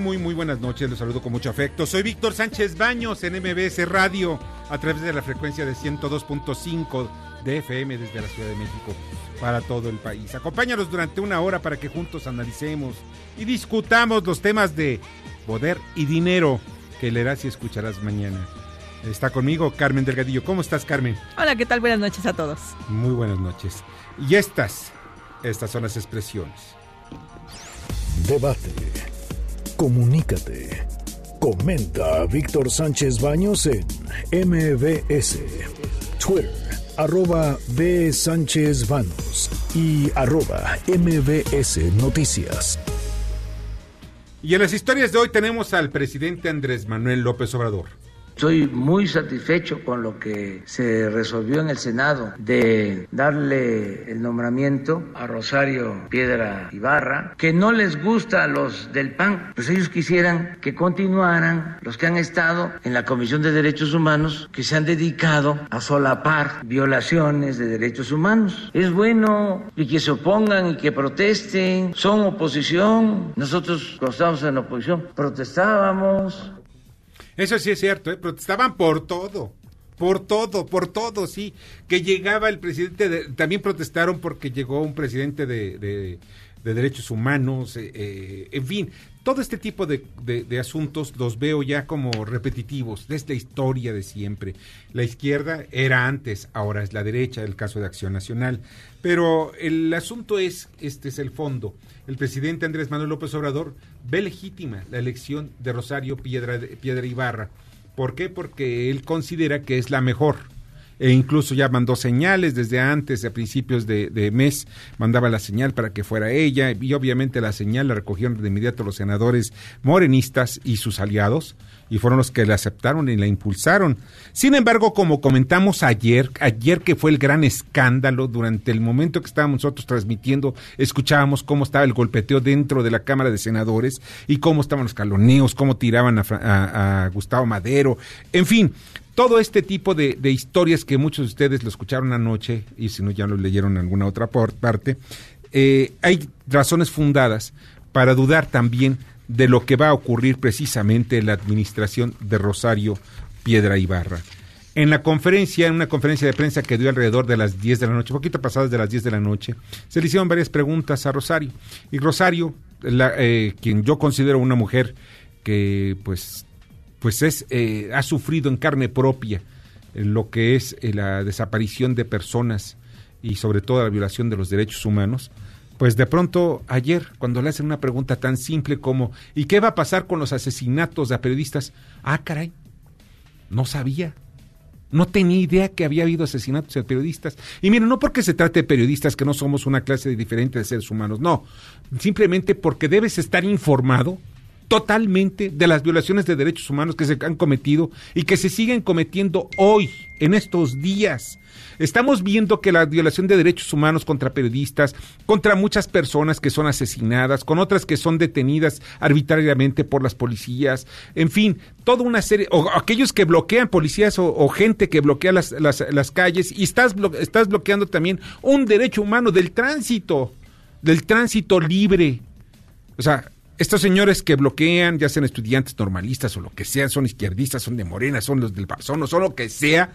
Muy, muy, buenas noches. Los saludo con mucho afecto. Soy Víctor Sánchez Baños en MBS Radio a través de la frecuencia de 102.5 de FM desde la Ciudad de México para todo el país. Acompáñanos durante una hora para que juntos analicemos y discutamos los temas de poder y dinero que leerás y escucharás mañana. Está conmigo Carmen Delgadillo. ¿Cómo estás, Carmen? Hola, ¿qué tal? Buenas noches a todos. Muy buenas noches. Y estas, estas son las expresiones. Debate. Comunícate. Comenta Víctor Sánchez Baños en MBS. Twitter, arroba B. Sánchez Baños y arroba MBS Noticias. Y en las historias de hoy tenemos al presidente Andrés Manuel López Obrador. Estoy muy satisfecho con lo que se resolvió en el Senado de darle el nombramiento a Rosario Piedra Ibarra, que no les gusta a los del PAN, pues ellos quisieran que continuaran los que han estado en la Comisión de Derechos Humanos, que se han dedicado a solapar violaciones de derechos humanos. Es bueno y que se opongan y que protesten, son oposición. Nosotros cuando estábamos en oposición protestábamos, eso sí es cierto, ¿eh? protestaban por todo, por todo, por todo, sí. Que llegaba el presidente, de, también protestaron porque llegó un presidente de, de, de derechos humanos, eh, eh, en fin, todo este tipo de, de, asuntos los veo ya como repetitivos, es la historia de siempre. La izquierda era antes, ahora es la derecha, el caso de Acción Nacional. Pero el asunto es, este es el fondo. El presidente Andrés Manuel López Obrador ve legítima la elección de Rosario Piedra, Piedra Ibarra. ¿Por qué? Porque él considera que es la mejor e incluso ya mandó señales desde antes, a principios de, mes, mandaba la señal para que fuera ella, y obviamente la señal la recogieron de inmediato los senadores morenistas y sus aliados, y fueron los que la aceptaron y la impulsaron. Sin embargo, como comentamos ayer, ayer que fue el gran escándalo, durante el momento que estábamos nosotros transmitiendo, escuchábamos cómo estaba el golpeteo dentro de la Cámara de Senadores y cómo estaban los caloneos, cómo tiraban a Gustavo Madero, en fin, todo este tipo de, historias que muchos de ustedes lo escucharon anoche y si no ya lo leyeron en alguna otra parte, eh, hay razones fundadas para dudar también de lo que va a ocurrir precisamente en la administración de Rosario Piedra Ibarra. En la conferencia, en una conferencia de prensa que dio alrededor de las 10 de la noche, poquito pasadas de las 10 de la noche, se le hicieron varias preguntas a Rosario. Y Rosario, eh, quien yo considero una mujer que pues pues es eh, ha sufrido en carne propia lo que es eh, la desaparición de personas y sobre todo la violación de los derechos humanos, pues de pronto ayer cuando le hacen una pregunta tan simple como ¿y qué va a pasar con los asesinatos de periodistas? Ah, caray, no sabía. No tenía idea que había habido asesinatos de periodistas. Y miren, no porque se trate de periodistas que no somos una clase diferente de seres humanos, no. Simplemente porque debes estar informado totalmente de las violaciones de derechos humanos que se han cometido y que se siguen cometiendo hoy, en estos días. Estamos viendo que la violación de derechos humanos contra periodistas, contra muchas personas que son asesinadas, con otras que son detenidas arbitrariamente por las policías, en fin, toda una serie, o aquellos que bloquean policías o, gente que bloquea las, las, calles y estás, estás bloqueando también un derecho humano del tránsito, del tránsito libre. O sea, estos señores que bloquean, ya sean estudiantes normalistas o lo que sean, son izquierdistas, son de Morena, son los del Barzón, son lo que sea,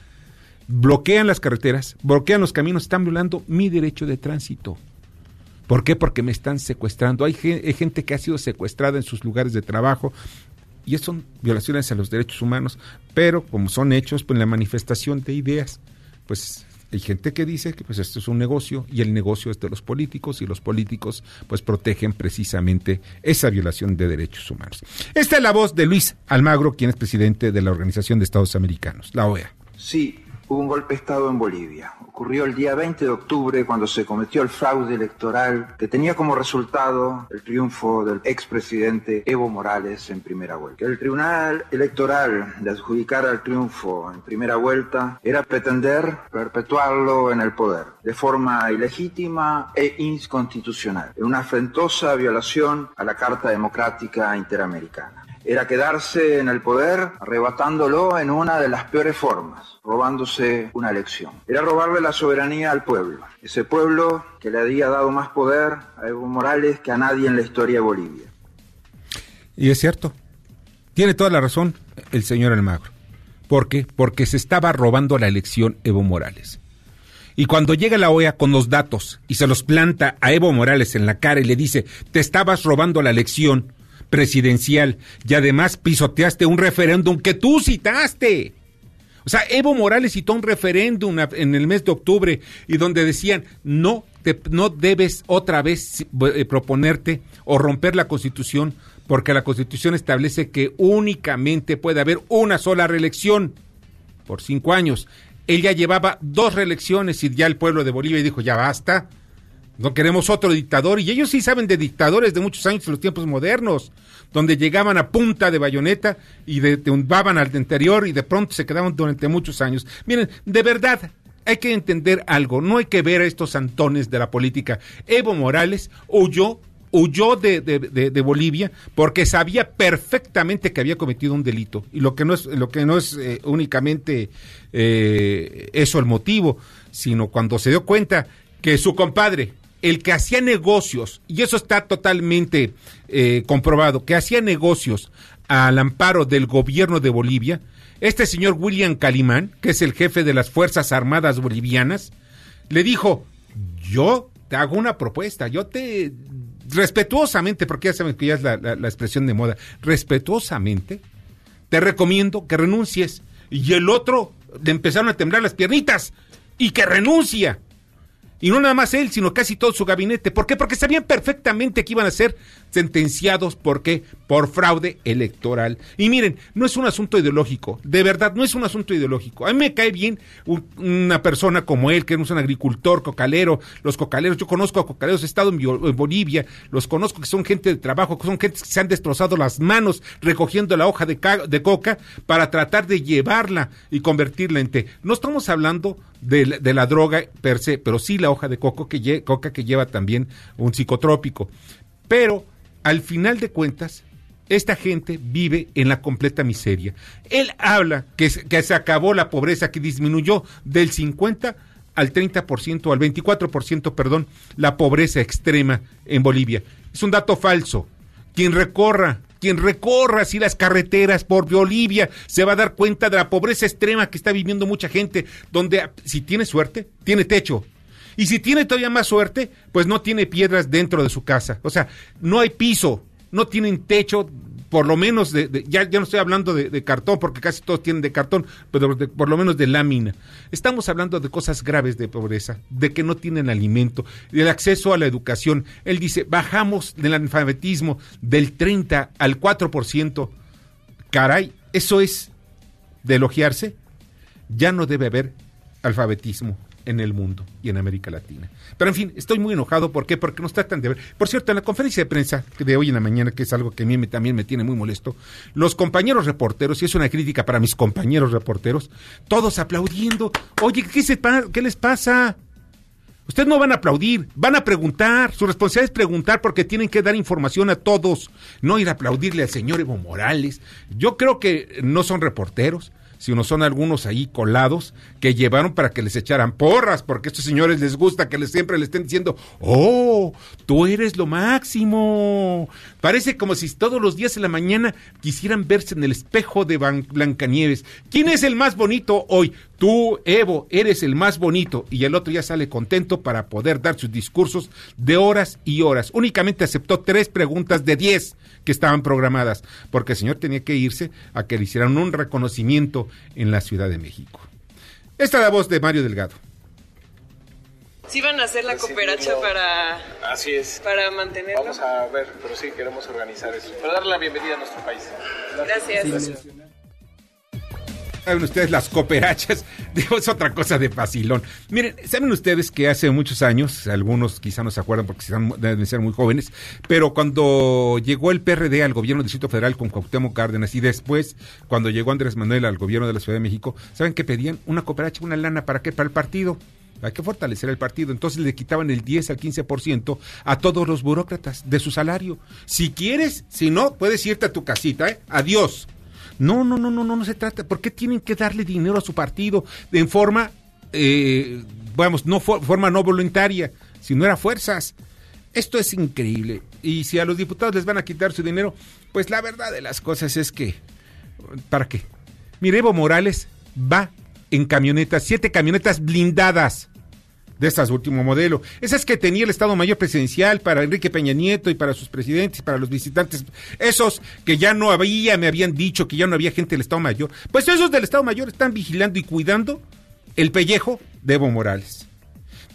bloquean las carreteras, bloquean los caminos, están violando mi derecho de tránsito. ¿Por qué? Porque me están secuestrando. Hay gente que ha sido secuestrada en sus lugares de trabajo. Y eso son violaciones a los derechos humanos, pero como son hechos, pues la manifestación de ideas, pues hay gente que dice que pues esto es un negocio y el negocio es de los políticos y los políticos pues protegen precisamente esa violación de derechos humanos. Esta es la voz de Luis Almagro, quien es presidente de la Organización de Estados Americanos, la OEA. Sí, hubo un golpe de Estado en Bolivia. Ocurrió el día 20 de octubre cuando se cometió el fraude electoral que tenía como resultado el triunfo del expresidente Evo Morales en primera vuelta. El Tribunal Electoral de adjudicar al triunfo en primera vuelta era pretender perpetuarlo en el poder de forma ilegítima e inconstitucional, en una afrentosa violación a la Carta Democrática Interamericana era quedarse en el poder arrebatándolo en una de las peores formas, robándose una elección. Era robarle la soberanía al pueblo, ese pueblo que le había dado más poder a Evo Morales que a nadie en la historia de Bolivia. Y es cierto, tiene toda la razón el señor Almagro. ¿Por qué? Porque se estaba robando la elección Evo Morales. Y cuando llega la OEA con los datos y se los planta a Evo Morales en la cara y le dice, te estabas robando la elección, presidencial y además pisoteaste un referéndum que tú citaste. O sea, Evo Morales citó un referéndum en el mes de octubre y donde decían no te, no debes otra vez eh, proponerte o romper la Constitución porque la Constitución establece que únicamente puede haber una sola reelección por cinco años. Él ya llevaba dos reelecciones y ya el pueblo de Bolivia dijo ya basta no queremos otro dictador. Y ellos sí saben de dictadores de muchos años en los tiempos modernos, donde llegaban a punta de bayoneta y de, al anterior y de pronto se quedaban durante muchos años. Miren, de verdad, hay que entender algo. No hay que ver a estos santones de la política. Evo Morales huyó huyó de, de, Bolivia porque sabía perfectamente que había cometido un delito y lo que no es lo que no es eh, únicamente eh, eso el motivo sino cuando se dio cuenta que su compadre el que hacía negocios, y eso está totalmente eh, comprobado, que hacía negocios al amparo del gobierno de Bolivia, este señor William Calimán, que es el jefe de las Fuerzas Armadas Bolivianas, le dijo, yo te hago una propuesta, yo te, respetuosamente, porque ya saben que ya es la, la expresión de moda, respetuosamente, te recomiendo que renuncies. Y el otro le empezaron a temblar las piernitas y que renuncia. Y no nada más él, sino casi todo su gabinete. ¿Por qué? Porque sabían perfectamente que iban a ser sentenciados. ¿Por qué? Por fraude electoral. Y miren, no es un asunto ideológico. De verdad, no es un asunto ideológico. A mí me cae bien una persona como él, que es un agricultor, cocalero. Los cocaleros, yo conozco a cocaleros, he estado en, Bolivia, los conozco que son gente de trabajo, que son gente que se han destrozado las manos recogiendo la hoja de, coca para tratar de llevarla y convertirla en té. No estamos hablando de, la droga per se, pero sí la hoja de coco que coca que lleva también un psicotrópico. Pero al final de cuentas, esta gente vive en la completa miseria. Él habla que, que se acabó la pobreza, que disminuyó del 50 al 30%, al 24%, perdón, la pobreza extrema en Bolivia. Es un dato falso. Quien recorra quien recorra así las carreteras por Bolivia se va a dar cuenta de la pobreza extrema que está viviendo mucha gente, donde si tiene suerte, tiene techo. Y si tiene todavía más suerte, pues no tiene piedras dentro de su casa. O sea, no hay piso, no tienen techo por lo menos de, ya, ya no estoy hablando de, cartón, porque casi todos tienen de cartón, pero por lo menos de lámina. Estamos hablando de cosas graves de pobreza, de que no tienen alimento, del acceso a la educación. Él dice, bajamos del analfabetismo del 30 al 4%. Caray, eso es de elogiarse. Ya no debe haber alfabetismo en el mundo y en América Latina. Pero en fin, estoy muy enojado. ¿Por qué? Porque nos tratan de ver. Por cierto, en la conferencia de prensa de hoy en la mañana, que es algo que a mí también me tiene muy molesto, los compañeros reporteros, y es una crítica para mis compañeros reporteros, todos aplaudiendo. Oye, ¿qué, se, qué les pasa? Ustedes no van a aplaudir, van a preguntar. Su responsabilidad es preguntar porque tienen que dar información a todos, no ir a aplaudirle al señor Evo Morales. Yo creo que no son reporteros sino son algunos ahí colados que llevaron para que les echaran porras, porque a estos señores les gusta que les, siempre le estén diciendo, oh, tú eres lo máximo. Parece como si todos los días en la mañana quisieran verse en el espejo de Blancanieves. ¿Quién es el más bonito hoy? Tú, Evo, eres el más bonito y el otro ya sale contento para poder dar sus discursos de horas y horas. Únicamente aceptó tres preguntas de diez que estaban programadas, porque el señor tenía que irse a que le hicieran un reconocimiento en la Ciudad de México. Esta es la voz de Mario Delgado. ¿Sí van a hacer la cooperacha para, Así es. para mantenerlo? Vamos a ver, pero sí queremos organizar eso. Para darle la bienvenida a nuestro país. Gracias. Saben ustedes las cooperachas, digo, es otra cosa de facilón. Miren, saben ustedes que hace muchos años, algunos quizá no se acuerdan porque deben ser muy jóvenes, pero cuando llegó el PRD al gobierno del Distrito Federal con Cuauhtémoc Cárdenas y después cuando llegó Andrés Manuel al gobierno de la Ciudad de México, ¿saben que pedían? Una cooperacha, una lana, ¿para qué? Para el partido. Hay que fortalecer el partido. Entonces le quitaban el 10 al 15% a todos los burócratas de su salario. Si quieres, si no, puedes irte a tu casita, ¿eh? Adiós. No, no, no, no, no, no se trata. ¿Por qué tienen que darle dinero a su partido en forma, eh, vamos, no for- forma no voluntaria, sino era fuerzas? Esto es increíble. Y si a los diputados les van a quitar su dinero, pues la verdad de las cosas es que, ¿para qué? Mire, Morales va en camionetas, siete camionetas blindadas de estas último modelo. Esas que tenía el Estado Mayor Presidencial para Enrique Peña Nieto y para sus presidentes, para los visitantes, esos que ya no había, me habían dicho que ya no había gente del Estado Mayor. Pues esos del Estado Mayor están vigilando y cuidando el pellejo de Evo Morales.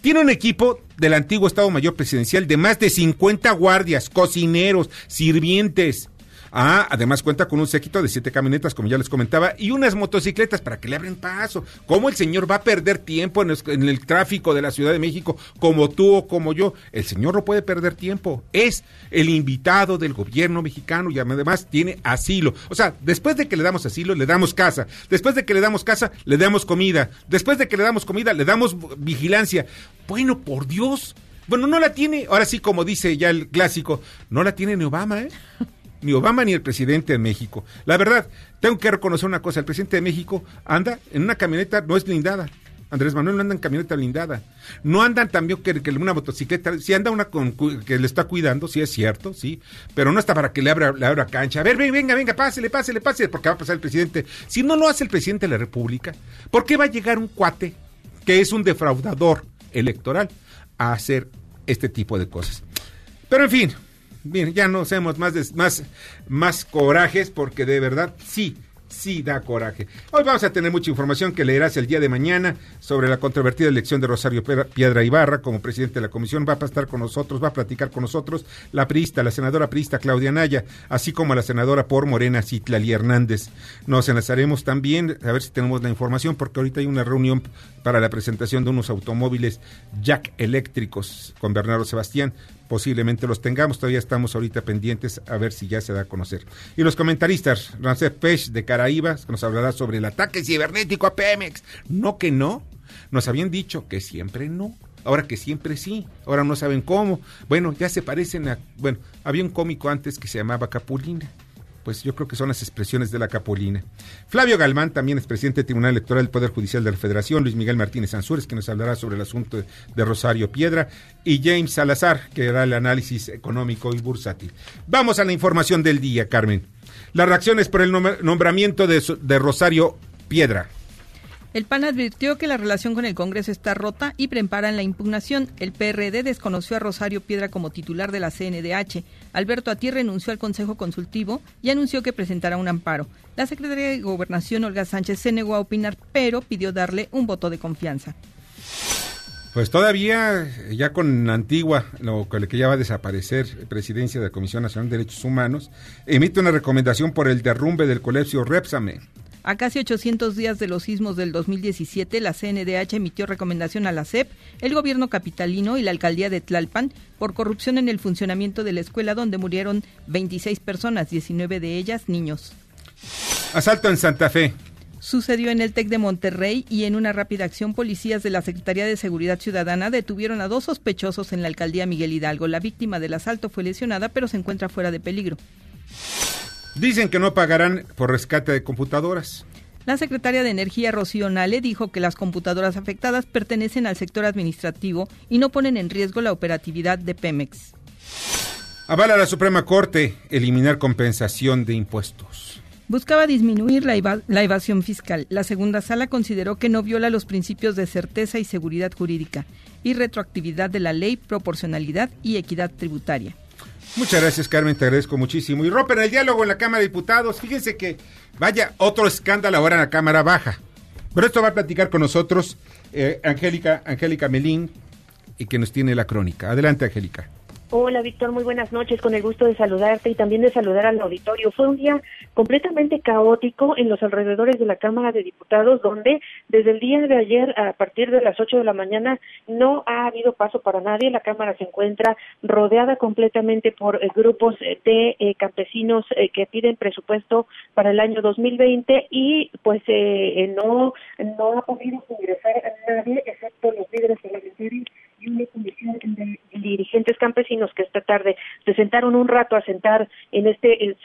Tiene un equipo del antiguo Estado Mayor Presidencial de más de 50 guardias, cocineros, sirvientes. Ah, además cuenta con un séquito de siete camionetas, como ya les comentaba, y unas motocicletas para que le abren paso. ¿Cómo el señor va a perder tiempo en el, tráfico de la Ciudad de México, como tú o como yo? El señor no puede perder tiempo. Es el invitado del gobierno mexicano y además tiene asilo. O sea, después de que le damos asilo, le damos casa. Después de que le damos casa, le damos comida. Después de que le damos comida, le damos vigilancia. Bueno, por Dios. Bueno, no la tiene, ahora sí, como dice ya el clásico, no la tiene ni Obama, ¿eh? Ni Obama ni el presidente de México. La verdad, tengo que reconocer una cosa, el presidente de México anda en una camioneta, no es blindada. Andrés Manuel no anda en camioneta blindada. No andan también que, una motocicleta, si anda una con, que le está cuidando, sí es cierto, sí, pero no está para que le abra, cancha. A ver, ven, venga, venga, pásele, pásele, pásele, porque va a pasar el presidente. Si no lo hace el presidente de la República, ¿por qué va a llegar un cuate que es un defraudador electoral a hacer este tipo de cosas? Pero en fin, bien, ya no hacemos más, más, más corajes porque de verdad sí, sí da coraje. Hoy vamos a tener mucha información que leerás el día de mañana sobre la controvertida elección de Rosario Piedra Ibarra como presidente de la comisión. Va a estar con nosotros, va a platicar con nosotros la priista, la senadora priista Claudia Naya, así como la senadora por Morena Citlali Hernández. Nos enlazaremos también, a ver si tenemos la información, porque ahorita hay una reunión para la presentación de unos automóviles Jack eléctricos con Bernardo Sebastián posiblemente los tengamos. Todavía estamos ahorita pendientes a ver si ya se da a conocer. Y los comentaristas, Rancés Pech de Caraíbas, que nos hablará sobre el ataque cibernético a Pemex. No que no. Nos habían dicho que siempre no. Ahora que siempre sí. Ahora no saben cómo. Bueno, ya se parecen a... Bueno, había un cómico antes que se llamaba Capulina. Pues yo creo que son las expresiones de la Capulina. Flavio Galván también es presidente del Tribunal Electoral del Poder Judicial de la Federación. Luis Miguel Martínez Ansúrez, que nos hablará sobre el asunto de, Rosario Piedra. Y James Salazar, que hará el análisis económico y bursátil. Vamos a la información del día, Carmen. Las reacciones por el nom- nombramiento de Rosario Piedra. El PAN advirtió que la relación con el Congreso está rota y preparan la impugnación. El PRD desconoció a Rosario Piedra como titular de la CNDH. Alberto Ati renunció al Consejo Consultivo y anunció que presentará un amparo. La secretaria de Gobernación, Olga Sánchez, se negó a opinar, pero pidió darle un voto de confianza. Pues todavía, ya con Antigua, lo que ya va a desaparecer, presidencia de la Comisión Nacional de Derechos Humanos, emite una recomendación por el derrumbe del colegio Repsame. A casi 800 días de los sismos del 2017, la CNDH emitió recomendación a la CEP, el gobierno capitalino y la alcaldía de Tlalpan por corrupción en el funcionamiento de la escuela donde murieron 26 personas, 19 de ellas niños. Asalto en Santa Fe. Sucedió en el TEC de Monterrey y en una rápida acción policías de la Secretaría de Seguridad Ciudadana detuvieron a dos sospechosos en la alcaldía Miguel Hidalgo. La víctima del asalto fue lesionada pero se encuentra fuera de peligro. Dicen que no pagarán por rescate de computadoras. La secretaria de Energía, Rocío Nale, dijo que las computadoras afectadas pertenecen al sector administrativo y no ponen en riesgo la operatividad de Pemex. Avala la Suprema Corte eliminar compensación de impuestos. buscaba disminuir la, la, evasión fiscal. La segunda sala consideró que no viola los principios de certeza y seguridad jurídica y retroactividad de la ley, proporcionalidad y equidad tributaria. Muchas gracias, Carmen, te agradezco muchísimo. Y rompen el diálogo en la Cámara de Diputados. Fíjense que, vaya, otro escándalo ahora en la Cámara Baja. Pero esto va a platicar con nosotros eh, Angélica, Angélica Melín, y que nos tiene la crónica. Adelante, Angélica. Hola Víctor, muy buenas noches, con el gusto de saludarte y también de saludar al auditorio. Fue un día completamente caótico en los alrededores de la Cámara de Diputados, donde desde el día de ayer a partir de las 8 de la mañana no ha habido paso para nadie. La Cámara se encuentra rodeada completamente por eh, grupos eh, de eh, campesinos que piden presupuesto para el año 2020 y pues no, no ha podido ingresar a nadie excepto los líderes parlamentarios y de dirigentes campesinos que esta tarde se sentaron un rato a sentar en este,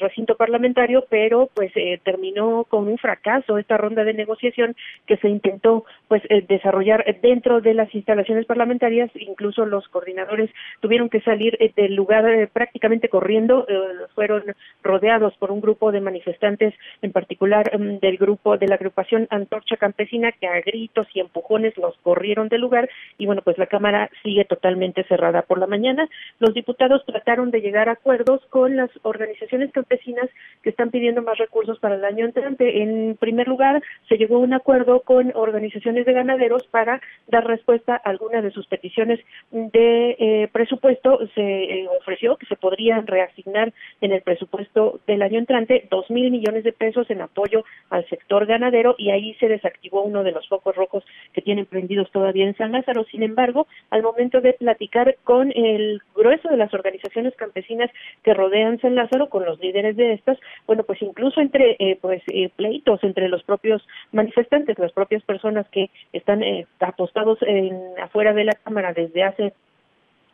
recinto parlamentario, pero pues eh, terminó con un fracaso esta ronda de negociación que se intentó pues eh, desarrollar dentro de las instalaciones parlamentarias, incluso los coordinadores tuvieron que salir eh, del lugar prácticamente corriendo, fueron rodeados por un grupo de manifestantes, en particular mm, del grupo de la agrupación Antorcha Campesina, que a gritos y empujones los corrieron del lugar. Y bueno, pues la Cámara sigue totalmente cerrada por la mañana. Los diputados trataron de llegar a acuerdos con las organizaciones campesinas que están pidiendo más recursos para el año entrante. En primer lugar, se llegó a un acuerdo con organizaciones de ganaderos para dar respuesta a algunas de sus peticiones de eh, presupuesto. Se eh, ofreció que se podrían reasignar en el presupuesto del año entrante dos mil millones de pesos en apoyo al sector ganadero y ahí se desactivó uno de los focos rojos que tienen prendidos todavía en San Lázaro. Sin embargo, al momento de platicar con el grueso de las organizaciones campesinas que rodean San Lázaro, con los líderes de estas, bueno, pues incluso entre eh, pues eh, pleitos entre los propios manifestantes, las propias personas que están eh, apostados en, afuera de la Cámara desde hace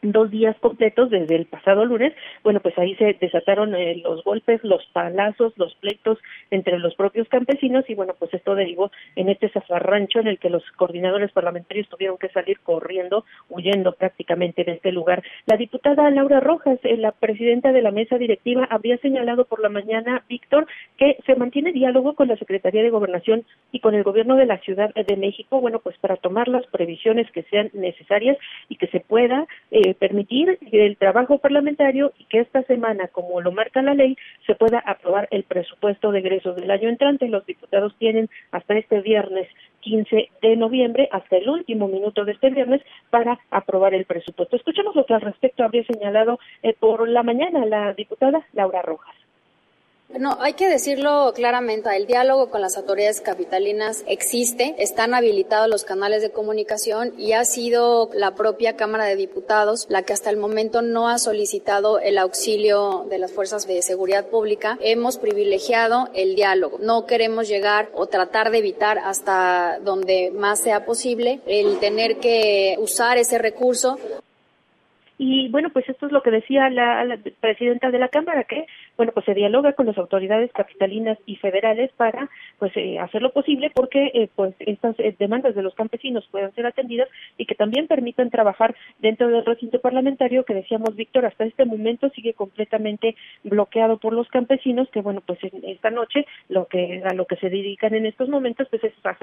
dos días completos desde el pasado lunes, bueno, pues ahí se desataron eh, los golpes, los palazos, los pleitos entre los propios campesinos y bueno, pues esto derivó en este zafarrancho en el que los coordinadores parlamentarios tuvieron que salir corriendo, huyendo prácticamente de este lugar. La diputada Laura Rojas, eh, la presidenta de la mesa directiva, había señalado por la mañana, Víctor, que se mantiene diálogo con la Secretaría de Gobernación y con el gobierno de la Ciudad de México, bueno, pues para tomar las previsiones que sean necesarias y que se pueda eh, permitir el trabajo parlamentario y que esta semana, como lo marca la ley, se pueda aprobar el presupuesto de egresos del año entrante. Los diputados tienen hasta este viernes 15 de noviembre, hasta el último minuto de este viernes, para aprobar el presupuesto. Escuchemos lo que al respecto habría señalado eh, por la mañana la diputada Laura Rojas. No, hay que decirlo claramente, el diálogo con las autoridades capitalinas existe, están habilitados los canales de comunicación y ha sido la propia Cámara de Diputados la que hasta el momento no ha solicitado el auxilio de las fuerzas de seguridad pública. Hemos privilegiado el diálogo. No queremos llegar o tratar de evitar hasta donde más sea posible el tener que usar ese recurso y bueno, pues esto es lo que decía la, presidenta de la Cámara, que bueno, pues se dialoga con las autoridades capitalinas y federales para pues eh, hacer lo posible porque eh, pues estas eh, demandas de los campesinos puedan ser atendidas y que también permitan trabajar dentro del recinto parlamentario que decíamos Víctor hasta este momento sigue completamente bloqueado por los campesinos que bueno pues esta noche lo que a lo que se dedican en estos momentos pues es a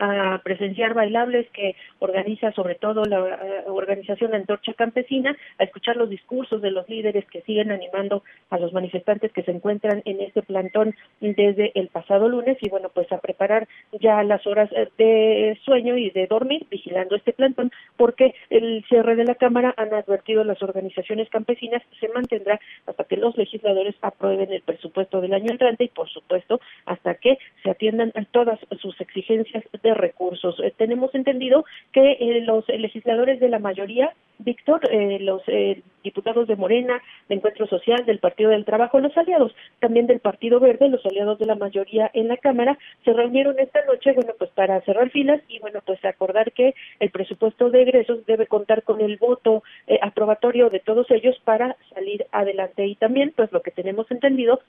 a presenciar bailables que organiza sobre todo la organización Antorcha Campesina a escuchar los discursos de los líderes que siguen animando a los manifestantes que se encuentran en este plantón desde el pasado lunes y bueno, pues a preparar ya las horas de sueño y de dormir vigilando este plantón porque el cierre de la Cámara han advertido las organizaciones campesinas se mantendrá hasta que los legisladores aprueben el presupuesto del año entrante y por supuesto hasta que se atiendan todas sus exigencias de recursos. Eh, tenemos entendido que eh, los legisladores de la mayoría, Víctor, eh, los diputados de Morena, de Encuentro Social, del Partido del Trabajo, bajo los aliados, también del Partido Verde, los aliados de la mayoría en la Cámara, se reunieron esta noche, bueno, pues para cerrar filas y bueno, pues acordar que el presupuesto de egresos debe contar con el voto eh, aprobatorio de todos ellos para salir adelante y también, pues lo que tenemos entendido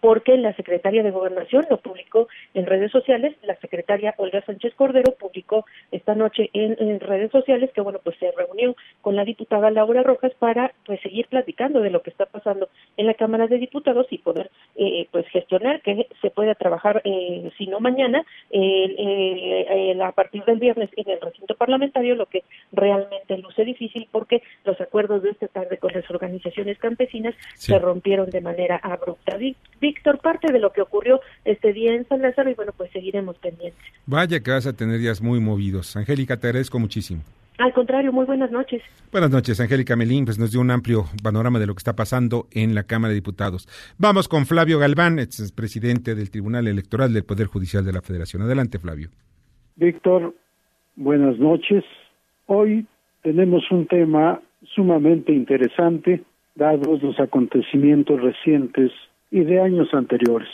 porque la secretaria de Gobernación lo publicó en redes sociales, la secretaria Olga Sánchez Cordero publicó esta noche en, redes sociales que bueno pues se reunió con la diputada Laura Rojas para pues seguir platicando de lo que está pasando en la Cámara de Diputados y poder eh, pues gestionar que se pueda trabajar eh, si no mañana eh, a partir del viernes en el recinto parlamentario lo que realmente luce difícil porque los acuerdos de esta tarde con las organizaciones campesinas se rompieron de manera abrupta Víctor, parte de lo que ocurrió este día en San Lázaro y bueno, pues seguiremos pendientes. Vaya que vas a tener días muy movidos. Angélica, te agradezco muchísimo. Al contrario, muy buenas noches. Buenas noches, Angélica Melín, pues nos dio un amplio panorama de lo que está pasando en la Cámara de Diputados. Vamos con Flavio Galván, ex presidente del Tribunal Electoral del Poder Judicial de la Federación. Adelante, Flavio. Víctor, buenas noches. Hoy tenemos un tema sumamente interesante, dados los acontecimientos recientes y de años anteriores.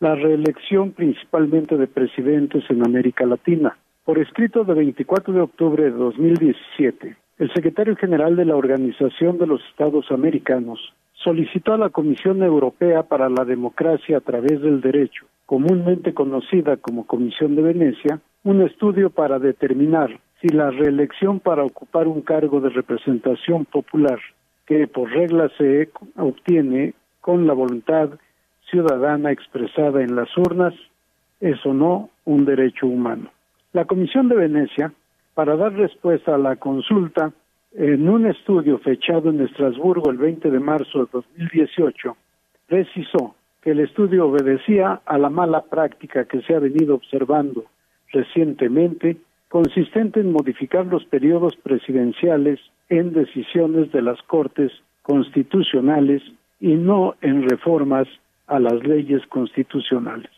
La reelección principalmente de presidentes en América Latina. Por escrito de 24 de octubre de 2017, el secretario general de la Organización de los Estados Americanos solicitó a la Comisión Europea para la Democracia a través del Derecho, comúnmente conocida como Comisión de Venecia, un estudio para determinar si la reelección para ocupar un cargo de representación popular, que por regla se obtiene con la voluntad ciudadana expresada en las urnas es o no un derecho humano. La Comisión de Venecia, para dar respuesta a la consulta, en un estudio fechado en Estrasburgo el 20 de marzo de 2018, precisó que el estudio obedecía a la mala práctica que se ha venido observando recientemente, consistente en modificar los periodos presidenciales en decisiones de las Cortes constitucionales y no en reformas a las leyes constitucionales.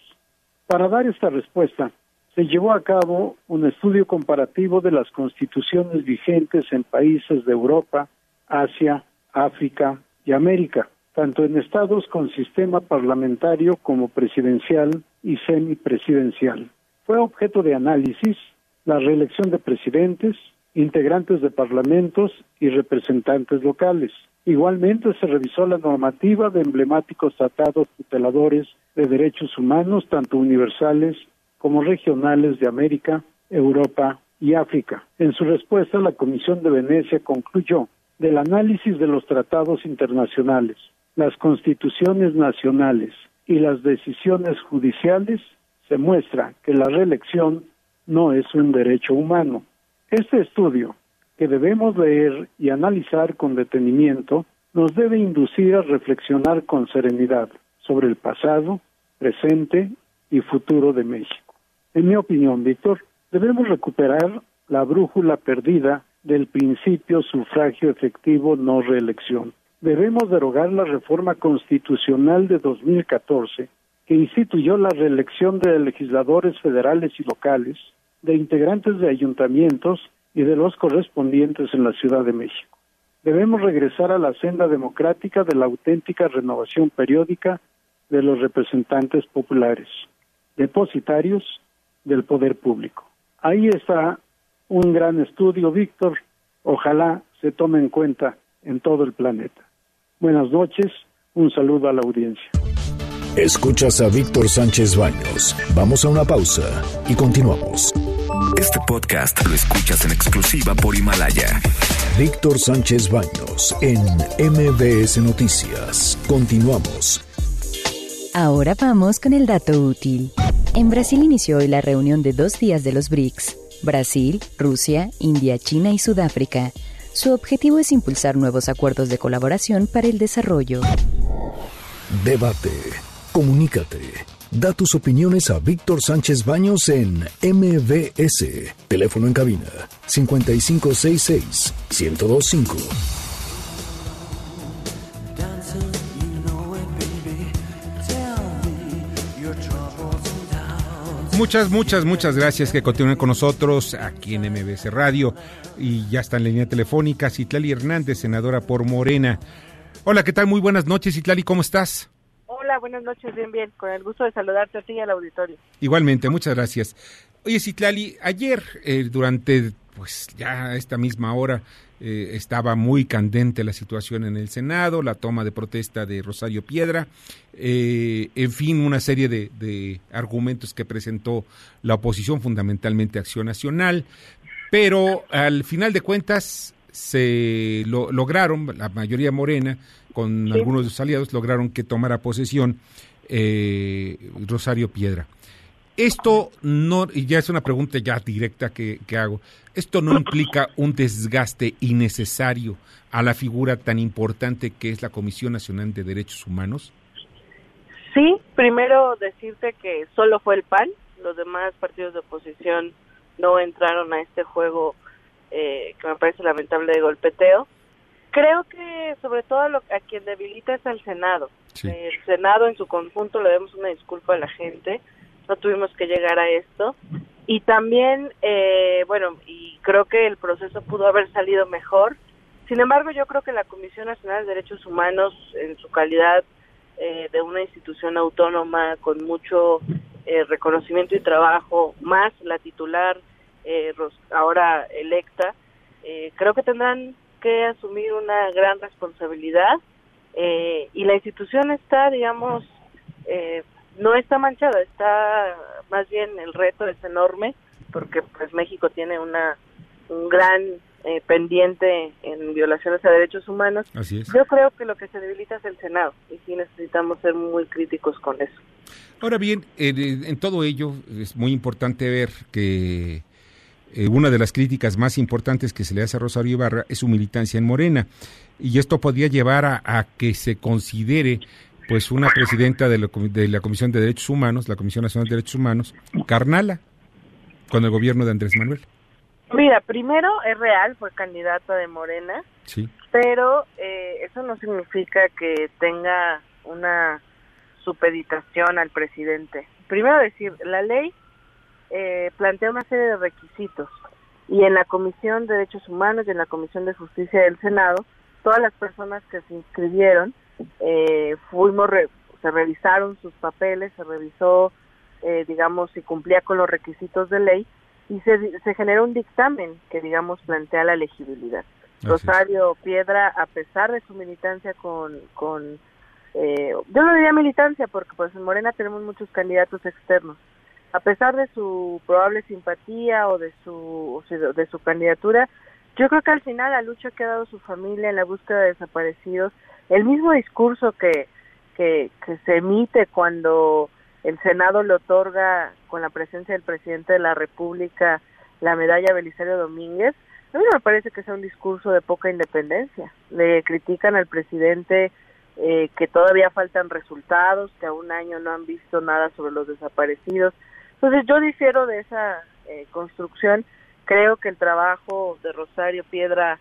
Para dar esta respuesta, se llevó a cabo un estudio comparativo de las constituciones vigentes en países de Europa, Asia, África y América, tanto en estados con sistema parlamentario como presidencial y semipresidencial. Fue objeto de análisis la reelección de presidentes, integrantes de parlamentos y representantes locales. Igualmente se revisó la normativa de emblemáticos tratados tuteladores de derechos humanos, tanto universales como regionales de América, Europa y África. En su respuesta, la Comisión de Venecia concluyó del análisis de los tratados internacionales, las constituciones nacionales y las decisiones judiciales, se muestra que la reelección no es un derecho humano. Este estudio que debemos leer y analizar con detenimiento nos debe inducir a reflexionar con serenidad sobre el pasado, presente y futuro de México. En mi opinión, Víctor, debemos recuperar la brújula perdida del principio sufragio efectivo no reelección. Debemos derogar la reforma constitucional de 2014 que instituyó la reelección de legisladores federales y locales, de integrantes de ayuntamientos y de los correspondientes en la Ciudad de México. Debemos regresar a la senda democrática de la auténtica renovación periódica de los representantes populares, depositarios del poder público. Ahí está un gran estudio, Víctor. Ojalá se tome en cuenta en todo el planeta. Buenas noches, un saludo a la audiencia. Escuchas a Víctor Sánchez Baños. Vamos a una pausa y continuamos. Este podcast lo escuchas en exclusiva por Himalaya. Víctor Sánchez Baños en MBS Noticias. Continuamos. Ahora vamos con el dato útil. En Brasil inició hoy la reunión de dos días de los BRICS. Brasil, Rusia, India, China y Sudáfrica. Su objetivo es impulsar nuevos acuerdos de colaboración para el desarrollo. Debate. Comunícate Da tus opiniones a Víctor Sánchez Baños en MBS. Teléfono en cabina 5566 1025. Muchas, muchas, muchas gracias que continúen con nosotros aquí en MBS Radio. Y ya está en línea telefónica Citlali Hernández, senadora por Morena. Hola, ¿qué tal? Muy buenas noches, Citlali, ¿cómo estás? Buenas noches, bien, bien, con el gusto de saludarte a al auditorio. Igualmente, muchas gracias. Oye, Citlali, ayer, eh, durante pues ya esta misma hora eh, estaba muy candente la situación en el Senado, la toma de protesta de Rosario Piedra, eh, en fin, una serie de, argumentos que presentó la oposición, fundamentalmente Acción Nacional, pero al final de cuentas se lo, lograron, la mayoría morena, con algunos de sus aliados, lograron que tomara posesión eh, Rosario Piedra. Esto no, y ya es una pregunta ya directa que, hago, ¿esto no implica un desgaste innecesario a la figura tan importante que es la Comisión Nacional de Derechos Humanos? Sí, primero decirte que solo fue el PAN, los demás partidos de oposición no entraron a este juego eh, que me parece lamentable de golpeteo. Creo que sobre todo a, quien debilita es al Senado. El Senado en su conjunto le demos una disculpa a la gente no tuvimos que llegar a esto. Y también, eh, bueno, y creo que el proceso pudo haber salido mejor. Sin embargo, yo creo que la Comisión Nacional de Derechos Humanos, en su calidad eh, de una institución autónoma con mucho eh, reconocimiento y trabajo, más la titular ahora electa, creo que tendrán que asumir una gran responsabilidad y la institución está, digamos, eh, no está manchada, está más bien el reto es enorme porque pues México tiene una un gran eh, pendiente en violaciones a derechos humanos. Así es. Yo creo que lo que se debilita es el Senado y sí necesitamos ser muy críticos con eso. Ahora bien, en, todo ello es muy importante ver que eh, una de las críticas más importantes que se le hace a Rosario Ibarra es su militancia en Morena y esto podría llevar a que se considere pues una presidenta de la, de la, Comisión de Derechos Humanos, la Comisión Nacional de Derechos Humanos, carnala con el gobierno de Andrés Manuel. Mira, primero es real, fue candidata de Morena, sí. pero eh, eso no significa que tenga una supeditación al presidente. Primero decir, la ley eh, plantea una serie de requisitos y en la Comisión de Derechos Humanos y en la Comisión de Justicia del Senado, todas las personas que se inscribieron eh, fuimos se revisaron sus papeles, se revisó, eh, digamos, si cumplía con los requisitos de ley y se, se generó un dictamen que, digamos, plantea la elegibilidad. Rosario Piedra, a pesar de su militancia con, con eh, yo no diría militancia porque pues en Morena tenemos muchos candidatos externos, a pesar de su probable simpatía o de su, de su candidatura, yo creo que al final la lucha que ha dado su familia en la búsqueda de desaparecidos el mismo discurso que, que, se emite cuando el Senado le otorga con la presencia del presidente de la República la medalla Belisario Domínguez, a mí me parece que es un discurso de poca independencia. Le critican al presidente eh, que todavía faltan resultados, que a un año no han visto nada sobre los desaparecidos. Entonces yo difiero de esa eh, construcción. Creo que el trabajo de Rosario Piedra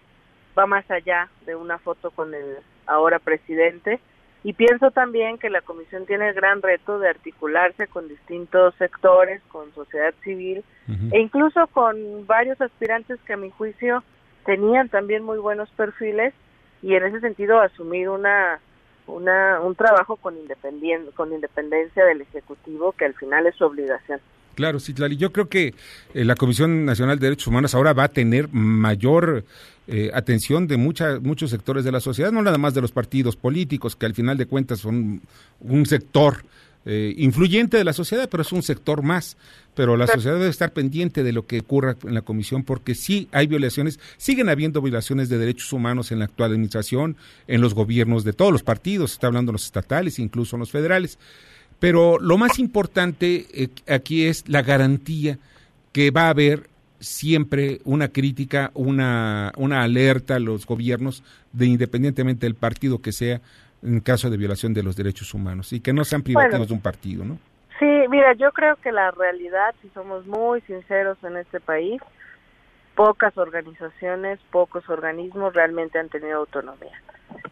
va más allá de una foto con el ahora presidente. Y pienso también que la comisión tiene el gran reto de articularse con distintos sectores, con sociedad civil e incluso con varios aspirantes que a mi juicio tenían también muy buenos perfiles y en ese sentido asumir una, una un trabajo con, con independencia del Ejecutivo que al final es su obligación. Claro, sí, claro. Yo creo que eh, la Comisión Nacional de Derechos Humanos ahora va a tener mayor eh, atención de mucha, muchos sectores de la sociedad, no nada más de los partidos políticos, que al final de cuentas son un sector eh, influyente de la sociedad, pero es un sector más. Pero la sociedad debe estar pendiente de lo que ocurra en la comisión, porque sí hay violaciones, siguen habiendo violaciones de derechos humanos en la actual administración, en los gobiernos de todos los partidos, está hablando los estatales, incluso los federales. Pero lo más importante eh, aquí es la garantía que va a haber siempre una crítica, una, una alerta a los gobiernos, de independientemente del partido que sea, en caso de violación de los derechos humanos, y que no sean privativos de un partido, ¿no? Sí, mira, yo creo que la realidad, si somos muy sinceros en este país, pocas organizaciones, pocos organismos realmente han tenido autonomía.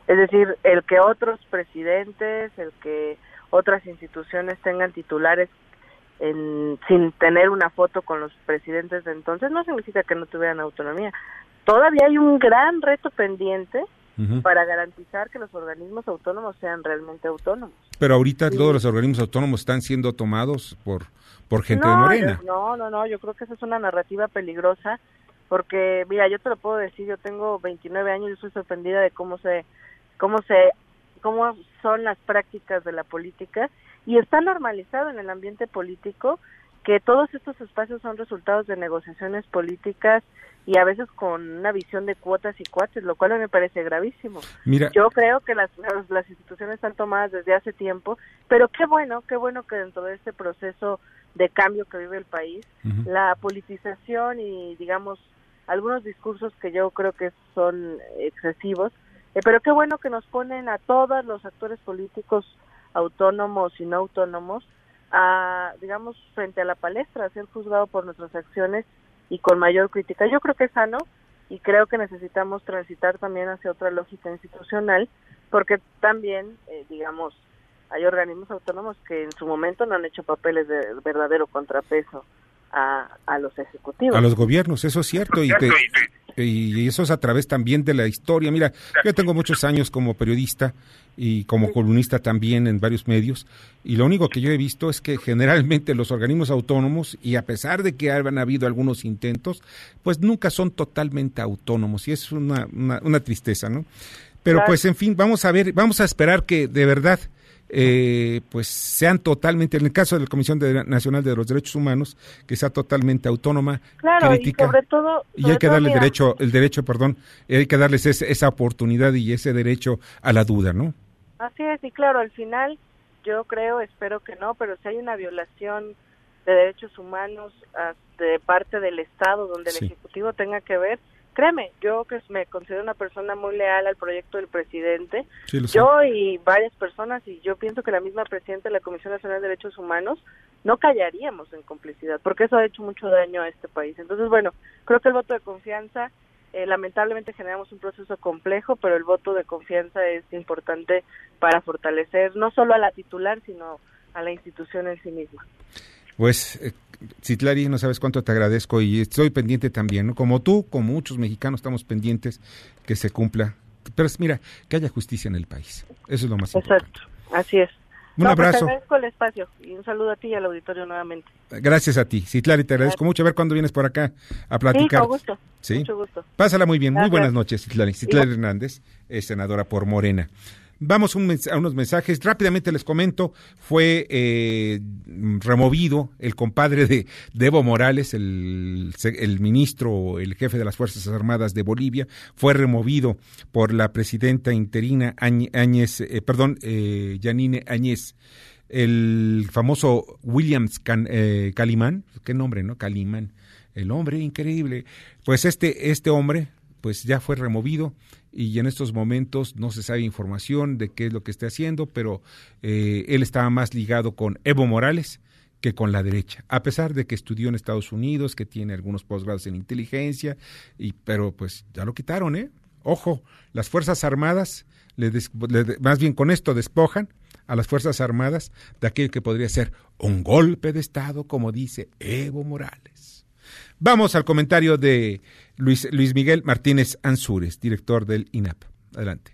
Es decir, el que otros presidentes, el que otras instituciones tengan titulares sin tener una foto con los presidentes de entonces no significa que no tuvieran autonomía. Todavía hay un gran reto pendiente para garantizar que los organismos autónomos sean realmente autónomos. Pero ahorita todos los organismos autónomos están siendo tomados por por gente de Morena. No, no, no, yo creo que esa es una narrativa peligrosa porque mira, yo te lo puedo decir, yo tengo 29 años y estoy sorprendida de cómo se cómo se cómo son las prácticas de la política y está normalizado en el ambiente político que todos estos espacios son resultados de negociaciones políticas y a veces con una visión de cuotas y cuates, lo cual me parece gravísimo. Mira. Yo creo que las, las instituciones están tomadas desde hace tiempo, pero qué bueno, qué bueno que dentro de este proceso de cambio que vive el país, la politización y digamos algunos discursos que yo creo que son excesivos, eh, pero qué bueno que nos ponen a todos los actores políticos autónomos y no autónomos a, digamos, frente a la palestra, a ser juzgado por nuestras acciones y con mayor crítica. Yo creo que es sano y creo que necesitamos transitar también hacia otra lógica institucional porque también, eh, digamos, hay organismos autónomos que en su momento no han hecho papeles de verdadero contrapeso a, a los ejecutivos. A los gobiernos, eso es cierto. Y, y eso es a través también de la historia. Mira, yo tengo muchos años como periodista y como columnista también en varios medios, y lo único que yo he visto es que generalmente los organismos autónomos, y a pesar de que han habido algunos intentos, pues nunca son totalmente autónomos, y es una, una, tristeza, ¿no? Pero pues en fin, vamos a ver, vamos a esperar que de verdad eh, pues sean totalmente, en el caso de la Comisión Nacional de los Derechos Humanos, que sea totalmente autónoma, claro, y sobre todo, y hay que darle derecho, el derecho, perdón, hay que darles esa oportunidad y ese derecho a la duda, ¿no? Así es, y claro, al final yo creo, espero que no, pero si hay una violación de derechos humanos de parte del Estado donde el Ejecutivo tenga que ver, créeme, yo que me considero una persona muy leal al proyecto del presidente, yo y varias personas, y yo pienso que la misma presidenta de la Comisión Nacional de Derechos Humanos, no callaríamos en complicidad, porque eso ha hecho mucho daño a este país. Entonces, bueno, creo que el voto de confianza, eh, lamentablemente generamos un proceso complejo, pero el voto de confianza es importante para fortalecer no solo a la titular, sino a la institución en sí misma. Pues eh, Citlari, no sabes cuánto te agradezco y estoy pendiente también, ¿no? Como tú, como muchos mexicanos, estamos pendientes que se cumpla. Pero mira, que haya justicia en el país. Eso es lo más importante. Exacto, así es. Un pues, abrazo. te agradezco el espacio y un saludo a ti y al auditorio nuevamente. Gracias a ti. Citlari, te agradezco mucho. A ver cuándo vienes por acá a platicar. Sí, con gusto. ¿Sí? Mucho gusto. Pásala muy bien. Muy buenas noches, Citlari. Citlari Hernández es senadora por Morena. Vamos a unos mensajes. Rápidamente les comento, fue eh, removido el compadre de, Evo Morales, el, el ministro, el jefe de las Fuerzas Armadas de Bolivia, fue removido por la presidenta interina Áñez, eh, perdón, eh, Yanine Áñez el famoso Williams Calimán, qué nombre, ¿no? Calimán, el hombre increíble. Pues este, este hombre, pues ya fue removido y en estos momentos no se sabe información de qué es lo que está haciendo, pero eh, él estaba más ligado con Evo Morales que con la derecha, a pesar de que estudió en Estados Unidos, que tiene algunos posgrados en inteligencia, y, pero pues ya lo quitaron, ¿eh? Ojo, las Fuerzas Armadas, le más bien con esto despojan a las Fuerzas Armadas de aquello que podría ser un golpe de Estado, como dice Evo Morales. Vamos al comentario de Luis, Luis Miguel Martínez Ansúrez, director del INAP. Adelante.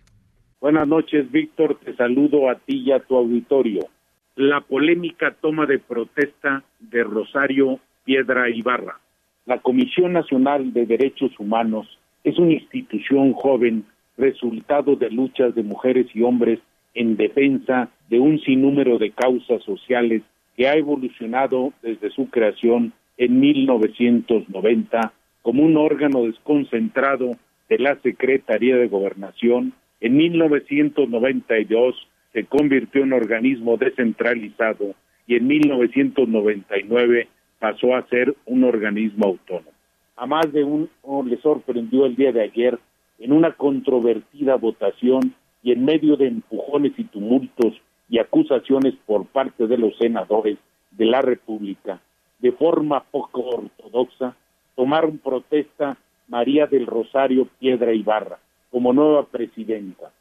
Buenas noches, Víctor. Te saludo a ti y a tu auditorio. La polémica toma de protesta de Rosario Piedra Ibarra. La Comisión Nacional de Derechos Humanos es una institución joven, resultado de luchas de mujeres y hombres en defensa de un sinnúmero de causas sociales que ha evolucionado desde su creación en 1990 como un órgano desconcentrado de la Secretaría de Gobernación, en 1992 se convirtió en organismo descentralizado y en 1999 pasó a ser un organismo autónomo. A más de uno le sorprendió el día de ayer en una controvertida votación y en medio de empujones y tumultos y acusaciones por parte de los senadores de la República, de forma poco ortodoxa, tomaron protesta María del Rosario Piedra Ibarra como nueva presidenta.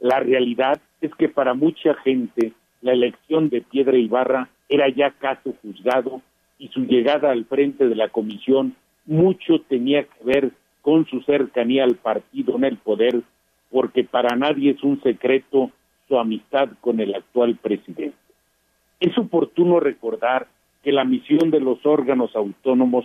La realidad es que para mucha gente la elección de Piedra Ibarra era ya caso juzgado y su llegada al frente de la comisión mucho tenía que ver con su cercanía al partido en el poder, porque para nadie es un secreto su amistad con el actual presidente. Es oportuno recordar que la misión de los órganos autónomos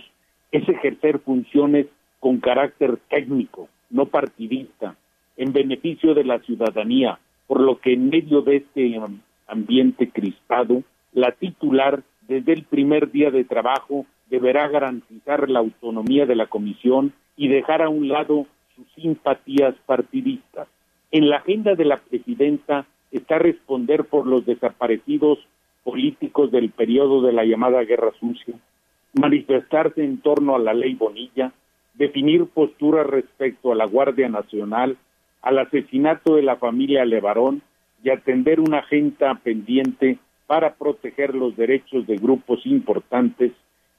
es ejercer funciones con carácter técnico, no partidista, en beneficio de la ciudadanía, por lo que en medio de este ambiente crispado, la titular desde el primer día de trabajo deberá garantizar la autonomía de la comisión y dejar a un lado sus simpatías partidistas. En la agenda de la presidenta está responder por los desaparecidos políticos del periodo de la llamada Guerra Sucia, manifestarse en torno a la ley Bonilla, definir posturas respecto a la Guardia Nacional, al asesinato de la familia Levarón y atender una agenda pendiente para proteger los derechos de grupos importantes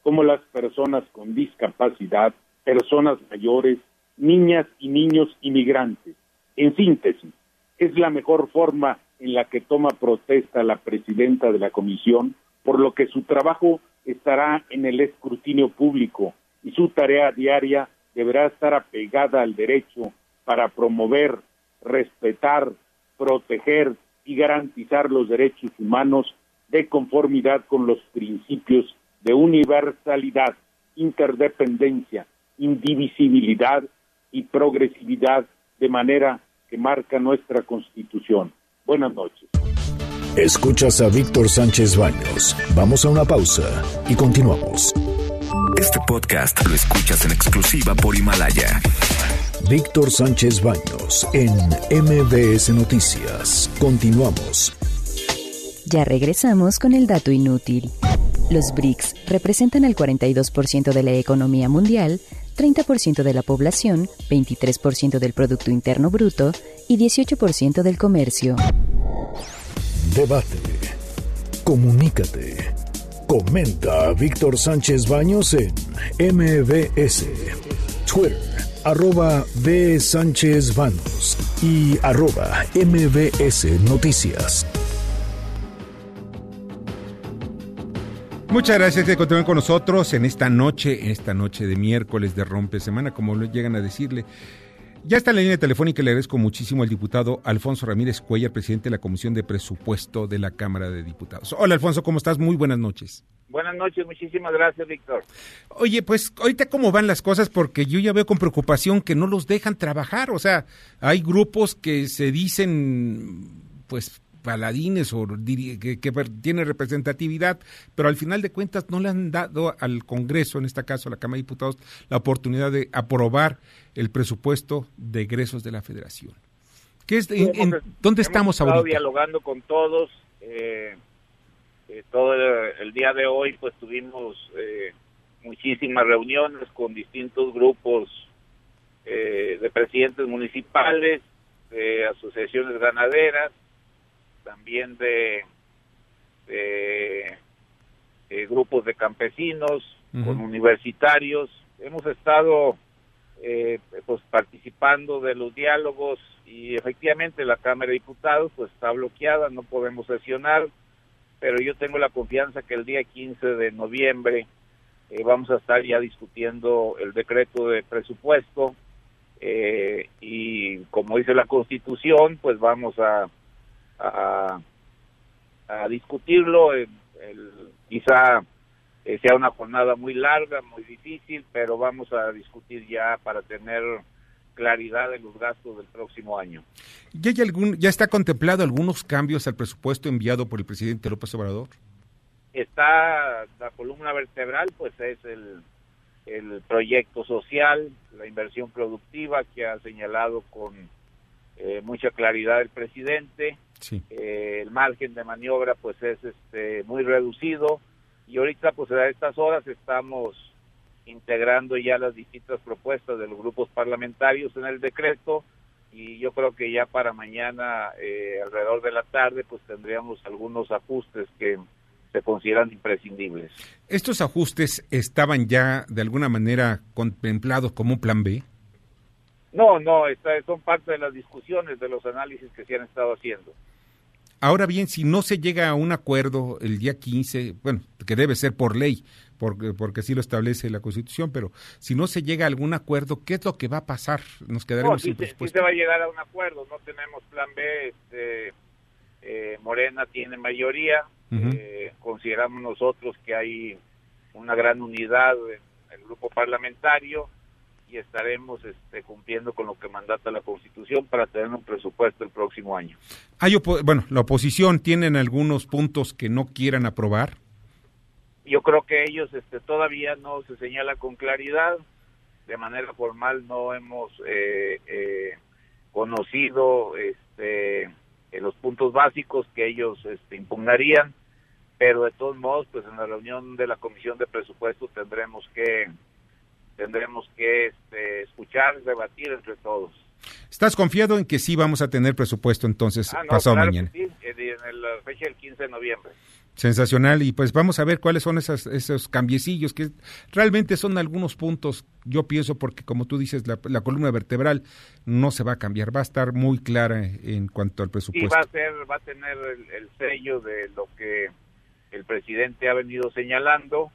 como las personas con discapacidad, personas mayores, niñas y niños inmigrantes. En síntesis, es la mejor forma en la que toma protesta la presidenta de la comisión, por lo que su trabajo estará en el escrutinio público y su tarea diaria deberá estar apegada al derecho para promover, respetar, proteger y garantizar los derechos humanos de conformidad con los principios de universalidad, interdependencia, indivisibilidad y progresividad de manera que marca nuestra Constitución. Buenas noches. Escuchas a Víctor Sánchez Baños. Vamos a una pausa y continuamos. Este podcast lo escuchas en exclusiva por Himalaya. Víctor Sánchez Baños en MBS Noticias. Continuamos. Ya regresamos con el dato inútil. Los BRICS representan el 42% de la economía mundial, 30% de la población, 23% del Producto Interno Bruto y 18% del comercio. Debate. Comunícate. Comenta a Víctor Sánchez Baños en MBS. Twitter, arroba B. Sánchez Baños y arroba MBS Noticias. Muchas gracias que continúen con nosotros en esta noche, en esta noche de miércoles de rompe semana, como lo llegan a decirle. Ya está en la línea telefónica y le agradezco muchísimo al diputado Alfonso Ramírez Cuellar, presidente de la Comisión de Presupuesto de la Cámara de Diputados. Hola Alfonso, ¿cómo estás? Muy buenas noches. Buenas noches, muchísimas gracias, Víctor. Oye, pues ahorita cómo van las cosas porque yo ya veo con preocupación que no los dejan trabajar, o sea, hay grupos que se dicen pues paladines o que, que tiene representatividad, pero al final de cuentas no le han dado al Congreso, en este caso a la Cámara de Diputados, la oportunidad de aprobar el presupuesto de egresos de la Federación. ¿Qué es, en, ¿Dónde estamos estado ahorita? dialogando con todos. Eh, eh, todo el, el, día de hoy pues tuvimos eh, muchísimas reuniones con distintos grupos eh, de presidentes municipales, de asociaciones ganaderas, también de, de, de grupos de campesinos, uh -huh. con universitarios. Hemos estado eh, pues participando de los diálogos y efectivamente la Cámara de Diputados pues está bloqueada, no podemos sesionar, pero yo tengo la confianza que el día 15 de noviembre eh, vamos a estar ya discutiendo el decreto de presupuesto eh, y como dice la Constitución pues vamos a a, a discutirlo. El, el, quizá eh, sea una jornada muy larga, muy difícil, pero vamos a discutir ya para tener claridad de los gastos del próximo año. ¿Ya, hay algún, ¿Ya está contemplado algunos cambios al presupuesto enviado por el presidente López Obrador? Está la columna vertebral, pues es el, el proyecto social, la inversión productiva que ha señalado con eh, mucha claridad el presidente, Sí. Eh, el margen de maniobra pues es este muy reducido y ahorita pues a estas horas estamos integrando ya las distintas propuestas de los grupos parlamentarios en el decreto y yo creo que ya para mañana eh, alrededor de la tarde pues tendríamos algunos ajustes que se consideran imprescindibles. ¿Estos ajustes estaban ya de alguna manera contemplados como un plan B? No, no, esta, son parte de las discusiones, de los análisis que se han estado haciendo. Ahora bien, si no se llega a un acuerdo el día 15, bueno, que debe ser por ley, porque, porque así lo establece la Constitución, pero si no se llega a algún acuerdo, ¿qué es lo que va a pasar? Nos quedaremos no, sí, sin sí, presupuesto. sí se va a llegar a un acuerdo, no tenemos plan B, este, eh, Morena tiene mayoría, uh -huh. eh, consideramos nosotros que hay una gran unidad en el grupo parlamentario, y estaremos este, cumpliendo con lo que mandata la Constitución para tener un presupuesto el próximo año. Hay bueno, la oposición tienen algunos puntos que no quieran aprobar. Yo creo que ellos este, todavía no se señala con claridad, de manera formal no hemos eh, eh, conocido este, los puntos básicos que ellos este, impugnarían, pero de todos modos, pues en la reunión de la Comisión de Presupuestos tendremos que tendremos que este, escuchar, debatir entre todos. ¿Estás confiado en que sí vamos a tener presupuesto entonces ah, pasado mañana? sí, en la fecha del 15 de noviembre. Sensacional, y pues vamos a ver cuáles son esas, esos cambiecillos, que realmente son algunos puntos, yo pienso, porque como tú dices, la, columna vertebral no se va a cambiar, va a estar muy clara en cuanto al presupuesto. Y va a, ser, va a tener el sello de lo que el presidente ha venido señalando,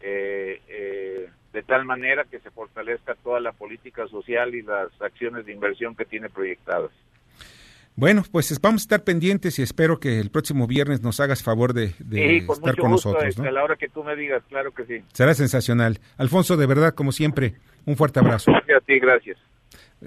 eh, eh, de tal manera que se fortalezca toda la política social y las acciones de inversión que tiene proyectadas. Bueno, pues vamos a estar pendientes y espero que el próximo viernes nos hagas favor de, estar con nosotros. A la hora que tú me digas, claro que sí. Será sensacional. Alfonso, de verdad, como siempre, un fuerte abrazo. Gracias a ti, gracias.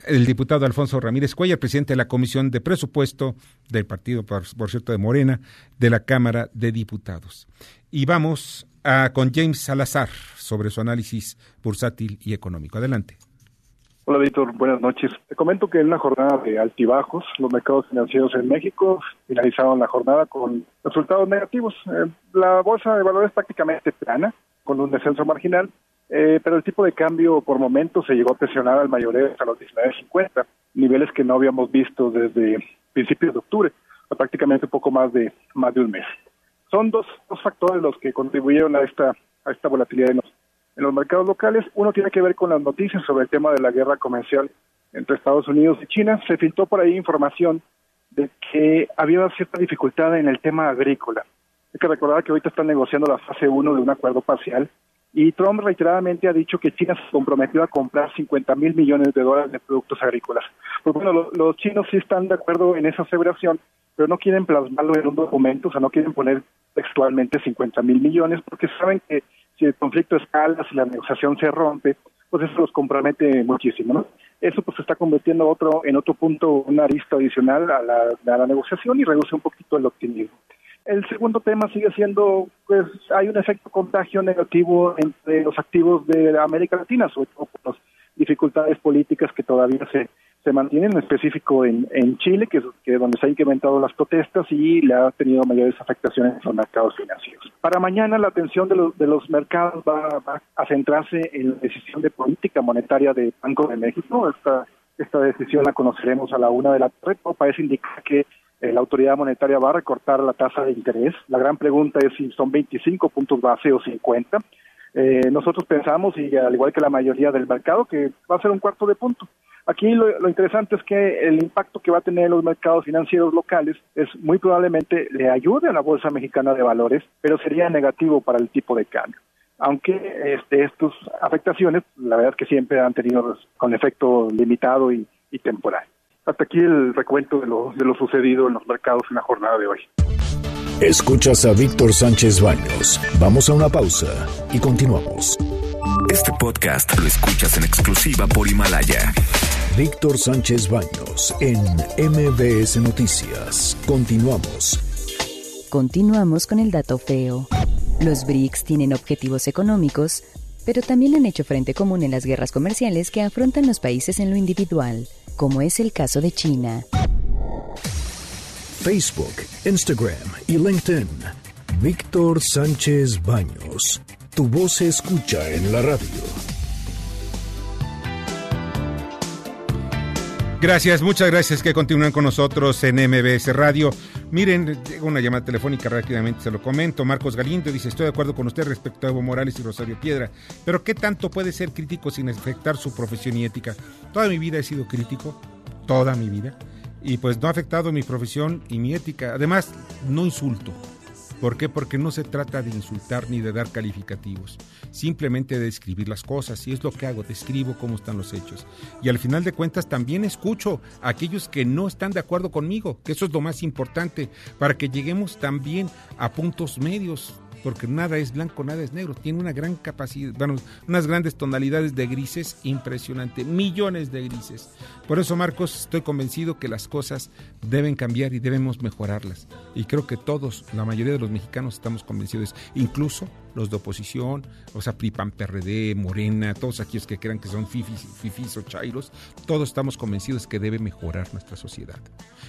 El diputado Alfonso Ramírez Cuellar, presidente de la Comisión de Presupuesto del partido, por, por cierto, de Morena, de la Cámara de Diputados. Y vamos a, con James Salazar sobre su análisis bursátil y económico. Adelante. Hola Víctor, buenas noches. Te comento que en una jornada de altibajos, los mercados financieros en México finalizaron la jornada con resultados negativos. Eh, la bolsa de valores prácticamente plana, con un descenso marginal, eh, pero el tipo de cambio por momentos se llegó a presionar al mayoreo hasta los 19.50, niveles que no habíamos visto desde principios de octubre, prácticamente un poco más de más de un mes. Son dos, factores los que contribuyeron a esta volatilidad en los los mercados locales. Uno tiene que ver con las noticias sobre el tema de la guerra comercial entre Estados Unidos y China. Se filtró por ahí información de que había cierta dificultad en el tema agrícola. Hay que recordar que ahorita están negociando la fase 1 de un acuerdo parcial y Trump reiteradamente ha dicho que China se comprometió a comprar 50 mil millones de dólares de productos agrícolas. Pues bueno, los chinos sí están de acuerdo en esa aseveración, pero no quieren plasmarlo en un documento, o sea, no quieren poner textualmente 50 mil millones porque saben que si el conflicto escala, si la negociación se rompe, pues eso los compromete muchísimo, ¿no? Eso pues se está convirtiendo otro, en otro punto, una arista adicional a la, a la negociación y reduce un poquito el optimismo. El segundo tema sigue siendo, pues hay un efecto contagio negativo entre los activos de América Latina, sobre todo por las dificultades políticas que todavía se, se mantienen, en específico en, en Chile, que es donde se han incrementado las protestas y le ha tenido mayores afectaciones en los mercados financieros. Para mañana la atención de los, de los mercados va, a centrarse en la decisión de política monetaria de Banco de México. Esta, esta decisión la conoceremos a la una de la tarde. Parece indicar que eh, la autoridad monetaria va a recortar la tasa de interés. La gran pregunta es si son 25 puntos base o 50. Eh, nosotros pensamos, y al igual que la mayoría del mercado, que va a ser un cuarto de punto. Aquí lo, interesante es que el impacto que va a tener los mercados financieros locales es muy probablemente le ayude a la Bolsa Mexicana de Valores, pero sería negativo para el tipo de cambio. Aunque este, estas afectaciones, la verdad es que siempre han tenido con efecto limitado y, temporal. Hasta aquí el recuento de lo, de lo sucedido en los mercados en la jornada de hoy. Escuchas a Víctor Sánchez Baños. Vamos a una pausa y continuamos. Este podcast lo escuchas en exclusiva por Himalaya. Víctor Sánchez Baños en MBS Noticias. Continuamos. Continuamos con el dato feo. Los BRICS tienen objetivos económicos, pero también han hecho frente común en las guerras comerciales que afrontan los países en lo individual, como es el caso de China. Facebook, Instagram y LinkedIn. Víctor Sánchez Baños. Tu voz se escucha en la radio. Gracias, muchas gracias que continúen con nosotros en MBS Radio. Miren, llega una llamada telefónica rápidamente, se lo comento. Marcos Galindo dice, estoy de acuerdo con usted respecto a Evo Morales y Rosario Piedra, pero ¿qué tanto puede ser crítico sin afectar su profesión y ética? Toda mi vida he sido crítico, toda mi vida, y pues no ha afectado mi profesión y mi ética. Además, no insulto. ¿Por qué? Porque no se trata de insultar ni de dar calificativos, simplemente de describir las cosas y es lo que hago, describo cómo están los hechos. Y al final de cuentas también escucho a aquellos que no están de acuerdo conmigo, que eso es lo más importante, para que lleguemos también a puntos medios porque nada es blanco, nada es negro, tiene una gran capacidad, bueno, unas grandes tonalidades de grises impresionante, millones de grises. Por eso, Marcos, estoy convencido que las cosas deben cambiar y debemos mejorarlas. Y creo que todos, la mayoría de los mexicanos estamos convencidos, incluso los de oposición, o sea, PRIPAN, PRD, Morena, todos aquellos que crean que son fifis, fifis o chairos, todos estamos convencidos que debe mejorar nuestra sociedad.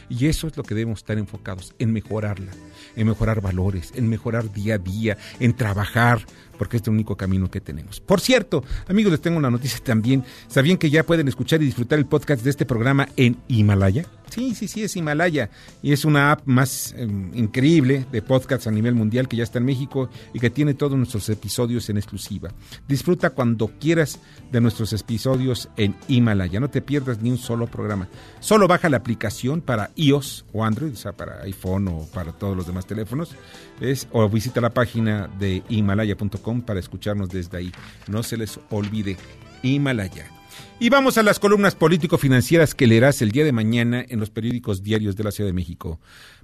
Y eso es lo que debemos estar enfocados, en mejorarla, en mejorar valores, en mejorar día a día, en trabajar, porque es el único camino que tenemos. Por cierto, amigos, les tengo una noticia también. ¿Sabían que ya pueden escuchar y disfrutar el podcast de este programa en Himalaya? Sí, sí, sí, es Himalaya. Y es una app más em, increíble de podcasts a nivel mundial que ya está en México y que tiene todos nuestros episodios en exclusiva. Disfruta cuando quieras de nuestros episodios en Himalaya. No te pierdas ni un solo programa. Solo baja la aplicación para iOS o Android, o sea, para iPhone o para todos los demás teléfonos. Es, o visita la página de himalaya.com para escucharnos desde ahí. No se les olvide Himalaya. Y vamos a las columnas político-financieras que leerás el día de mañana en los periódicos diarios de la Ciudad de México.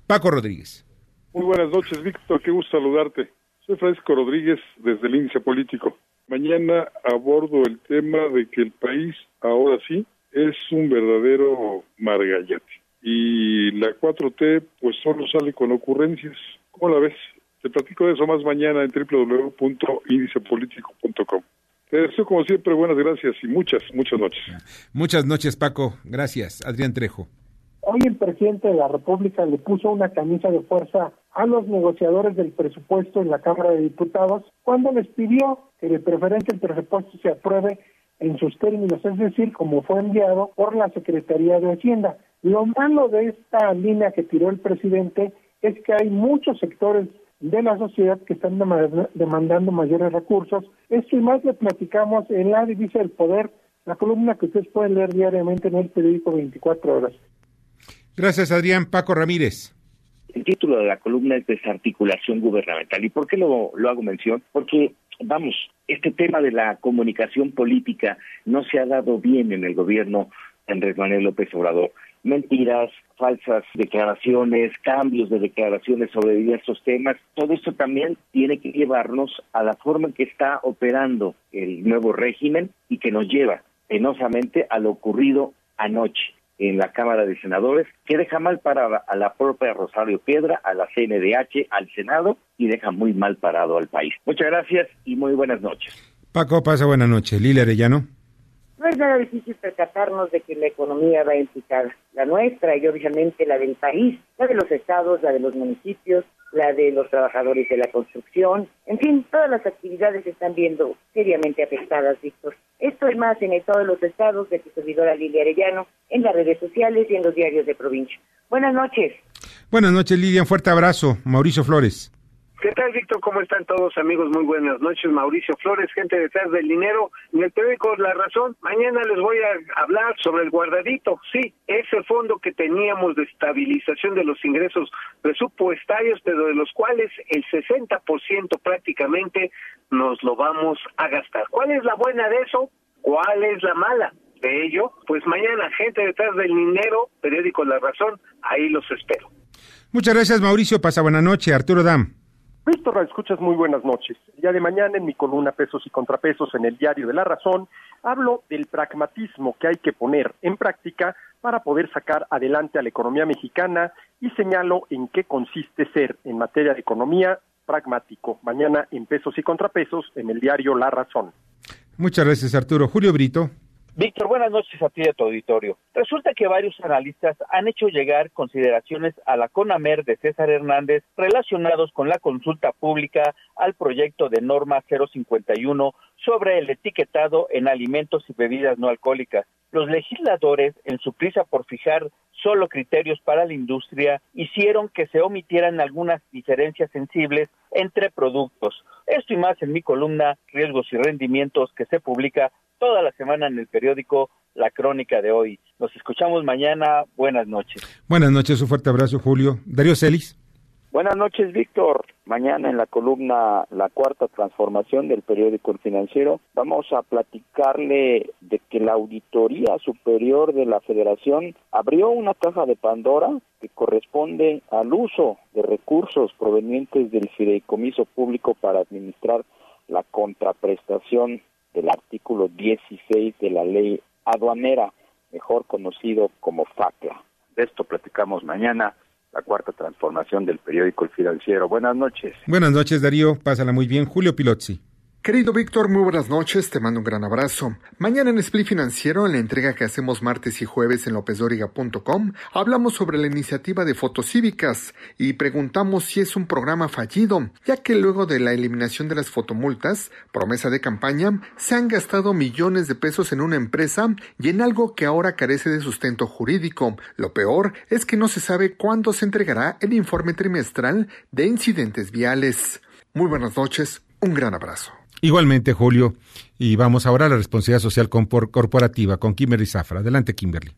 Paco Rodríguez. Muy buenas noches, Víctor. Qué gusto saludarte. Soy Francisco Rodríguez desde el Índice Político. Mañana abordo el tema de que el país, ahora sí, es un verdadero margallate. Y la 4T, pues solo sale con ocurrencias. ¿Cómo la ves? Te platico de eso más mañana en www.indicepolitico.com. Te deseo como siempre buenas gracias y muchas, muchas noches. Muchas noches, Paco. Gracias. Adrián Trejo. Hoy el presidente de la República le puso una camisa de fuerza a los negociadores del presupuesto en la Cámara de Diputados cuando les pidió que de preferencia el presupuesto se apruebe en sus términos, es decir, como fue enviado por la Secretaría de Hacienda. Lo malo de esta línea que tiró el presidente es que hay muchos sectores de la sociedad que están demandando mayores recursos. Esto y más le platicamos en la Divisa del Poder, la columna que ustedes pueden leer diariamente en el periódico 24 horas. Gracias, Adrián. Paco Ramírez. El título de la columna es Desarticulación Gubernamental. ¿Y por qué lo, lo hago mención? Porque, vamos, este tema de la comunicación política no se ha dado bien en el gobierno de Andrés Manuel López Obrador mentiras, falsas declaraciones, cambios de declaraciones sobre diversos temas. Todo esto también tiene que llevarnos a la forma en que está operando el nuevo régimen y que nos lleva penosamente a lo ocurrido anoche en la Cámara de Senadores, que deja mal para a la propia Rosario Piedra, a la CNDH, al Senado y deja muy mal parado al país. Muchas gracias y muy buenas noches. Paco, pasa buena noche. Lila Arellano. No es nada difícil percatarnos de que la economía va implicada, la nuestra y obviamente la del país, la de los estados, la de los municipios, la de los trabajadores de la construcción, en fin, todas las actividades están viendo seriamente afectadas, Víctor. Esto es más en todos los estados de tu servidora Lilia Arellano, en las redes sociales y en los diarios de provincia. Buenas noches. Buenas noches, Lilia. Un fuerte abrazo. Mauricio Flores. ¿Qué tal, Víctor? ¿Cómo están todos, amigos? Muy buenas noches. Mauricio Flores, gente detrás del dinero. En el periódico La Razón, mañana les voy a hablar sobre el guardadito. Sí, ese fondo que teníamos de estabilización de los ingresos presupuestarios, pero de los cuales el 60% prácticamente nos lo vamos a gastar. ¿Cuál es la buena de eso? ¿Cuál es la mala? De ello, pues mañana, gente detrás del dinero, periódico La Razón, ahí los espero. Muchas gracias, Mauricio. Pasa buena noche. Arturo Dam. Víctor, escuchas muy buenas noches. El día de mañana en mi columna Pesos y Contrapesos en el Diario de la Razón hablo del pragmatismo que hay que poner en práctica para poder sacar adelante a la economía mexicana y señalo en qué consiste ser en materia de economía pragmático. Mañana en Pesos y Contrapesos en el Diario La Razón. Muchas gracias, Arturo. Julio Brito. Víctor, buenas noches a ti y a tu auditorio. Resulta que varios analistas han hecho llegar consideraciones a la CONAMER de César Hernández relacionados con la consulta pública al proyecto de norma 051 sobre el etiquetado en alimentos y bebidas no alcohólicas. Los legisladores, en su prisa por fijar solo criterios para la industria, hicieron que se omitieran algunas diferencias sensibles entre productos. Esto y más en mi columna Riesgos y Rendimientos que se publica toda la semana en el periódico La Crónica de hoy. Nos escuchamos mañana. Buenas noches. Buenas noches, un fuerte abrazo, Julio. Darío Celis. Buenas noches, Víctor. Mañana en la columna La Cuarta Transformación del periódico Financiero vamos a platicarle de que la Auditoría Superior de la Federación abrió una caja de Pandora que corresponde al uso de recursos provenientes del fideicomiso público para administrar la contraprestación del artículo 16 de la ley aduanera, mejor conocido como FACLA. De esto platicamos mañana, la cuarta transformación del periódico El Financiero. Buenas noches. Buenas noches, Darío. Pásala muy bien. Julio Pilotzi. Querido Víctor, muy buenas noches, te mando un gran abrazo. Mañana en Split Financiero, en la entrega que hacemos martes y jueves en lopezoriga.com, hablamos sobre la iniciativa de fotocívicas y preguntamos si es un programa fallido, ya que luego de la eliminación de las fotomultas, promesa de campaña, se han gastado millones de pesos en una empresa y en algo que ahora carece de sustento jurídico. Lo peor es que no se sabe cuándo se entregará el informe trimestral de incidentes viales. Muy buenas noches, un gran abrazo. Igualmente, Julio. Y vamos ahora a la responsabilidad social corporativa con Kimberly Zafra. Adelante, Kimberly.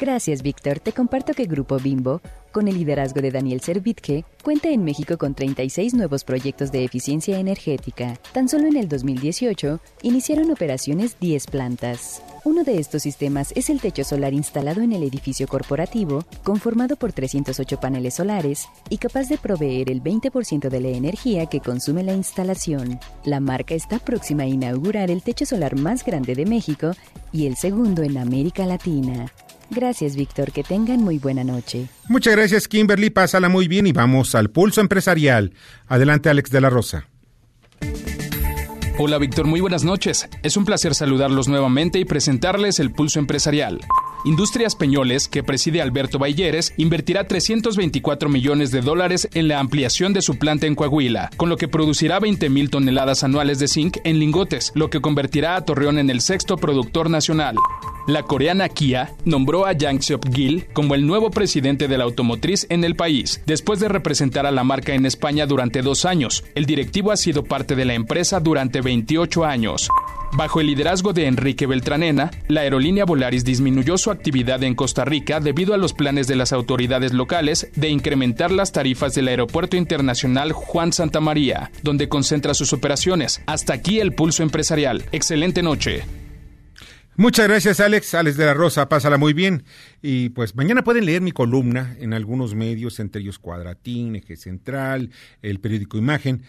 Gracias, Víctor. Te comparto que Grupo Bimbo, con el liderazgo de Daniel Servitje, cuenta en México con 36 nuevos proyectos de eficiencia energética. Tan solo en el 2018 iniciaron operaciones 10 plantas. Uno de estos sistemas es el techo solar instalado en el edificio corporativo, conformado por 308 paneles solares y capaz de proveer el 20% de la energía que consume la instalación. La marca está próxima a inaugurar el techo solar más grande de México y el segundo en América Latina. Gracias, Víctor. Que tengan muy buena noche. Muchas gracias, Kimberly. Pásala muy bien y vamos al pulso empresarial. Adelante, Alex de la Rosa. Hola Víctor, muy buenas noches. Es un placer saludarlos nuevamente y presentarles el pulso empresarial. Industrias Peñoles, que preside Alberto Bayeres, invertirá 324 millones de dólares en la ampliación de su planta en Coahuila, con lo que producirá 20 mil toneladas anuales de zinc en lingotes, lo que convertirá a Torreón en el sexto productor nacional. La coreana Kia nombró a Yang Seok-gil como el nuevo presidente de la automotriz en el país, después de representar a la marca en España durante dos años. El directivo ha sido parte de la empresa durante 28 años. Bajo el liderazgo de Enrique Beltranena, la aerolínea Volaris disminuyó su actividad en Costa Rica debido a los planes de las autoridades locales de incrementar las tarifas del Aeropuerto Internacional Juan Santa María, donde concentra sus operaciones. Hasta aquí el pulso empresarial. Excelente noche. Muchas gracias, Alex. Alex de la Rosa, pásala muy bien. Y pues mañana pueden leer mi columna en algunos medios, entre ellos Cuadratín, Eje Central, el periódico Imagen.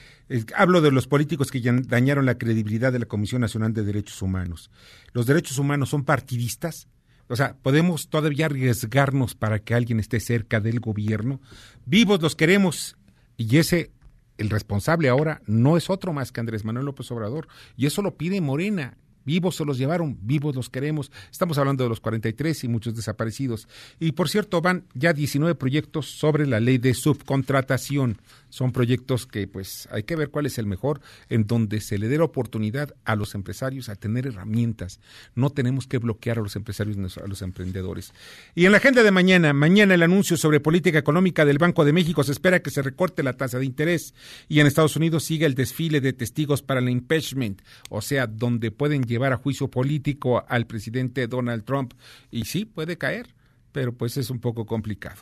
hablo de los políticos que dañaron la credibilidad de la Comisión Nacional de Derechos Humanos. ¿Los derechos humanos son partidistas? O sea, ¿podemos todavía arriesgarnos para que alguien esté cerca del gobierno? Vivos los queremos. Y ese el responsable ahora no es otro más que Andrés Manuel López Obrador. Y eso lo pide Morena. Vivos se los llevaron, vivos los queremos. Estamos hablando de los 43 y muchos desaparecidos. Y por cierto, van ya 19 proyectos sobre la ley de subcontratación. Son proyectos que pues hay que ver cuál es el mejor, en donde se le dé la oportunidad a los empresarios a tener herramientas. No tenemos que bloquear a los empresarios, a los emprendedores. Y en la agenda de mañana, mañana el anuncio sobre política económica del Banco de México se espera que se recorte la tasa de interés. Y en Estados Unidos sigue el desfile de testigos para el impeachment, o sea, donde pueden llegar llevar a juicio político al presidente Donald Trump. Y sí, puede caer, pero pues es un poco complicado.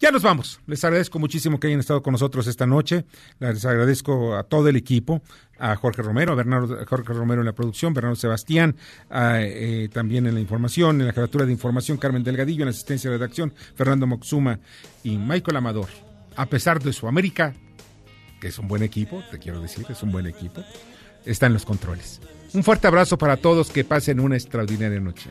Ya nos vamos. Les agradezco muchísimo que hayan estado con nosotros esta noche. Les agradezco a todo el equipo, a Jorge Romero, a Bernardo, Jorge Romero en la producción, Bernardo Sebastián, eh, también en la información, en la jefatura de información, Carmen Delgadillo, en la asistencia de redacción, Fernando Moxuma y Michael Amador. A pesar de su América, que es un buen equipo, te quiero decir, es un buen equipo, está en los controles. Un fuerte abrazo para todos, que pasen una extraordinaria noche.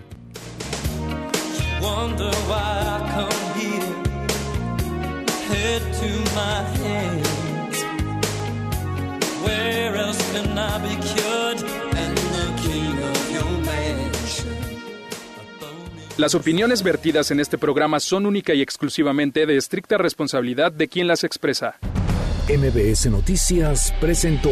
Las opiniones vertidas en este programa son única y exclusivamente de estricta responsabilidad de quien las expresa. MBS Noticias presentó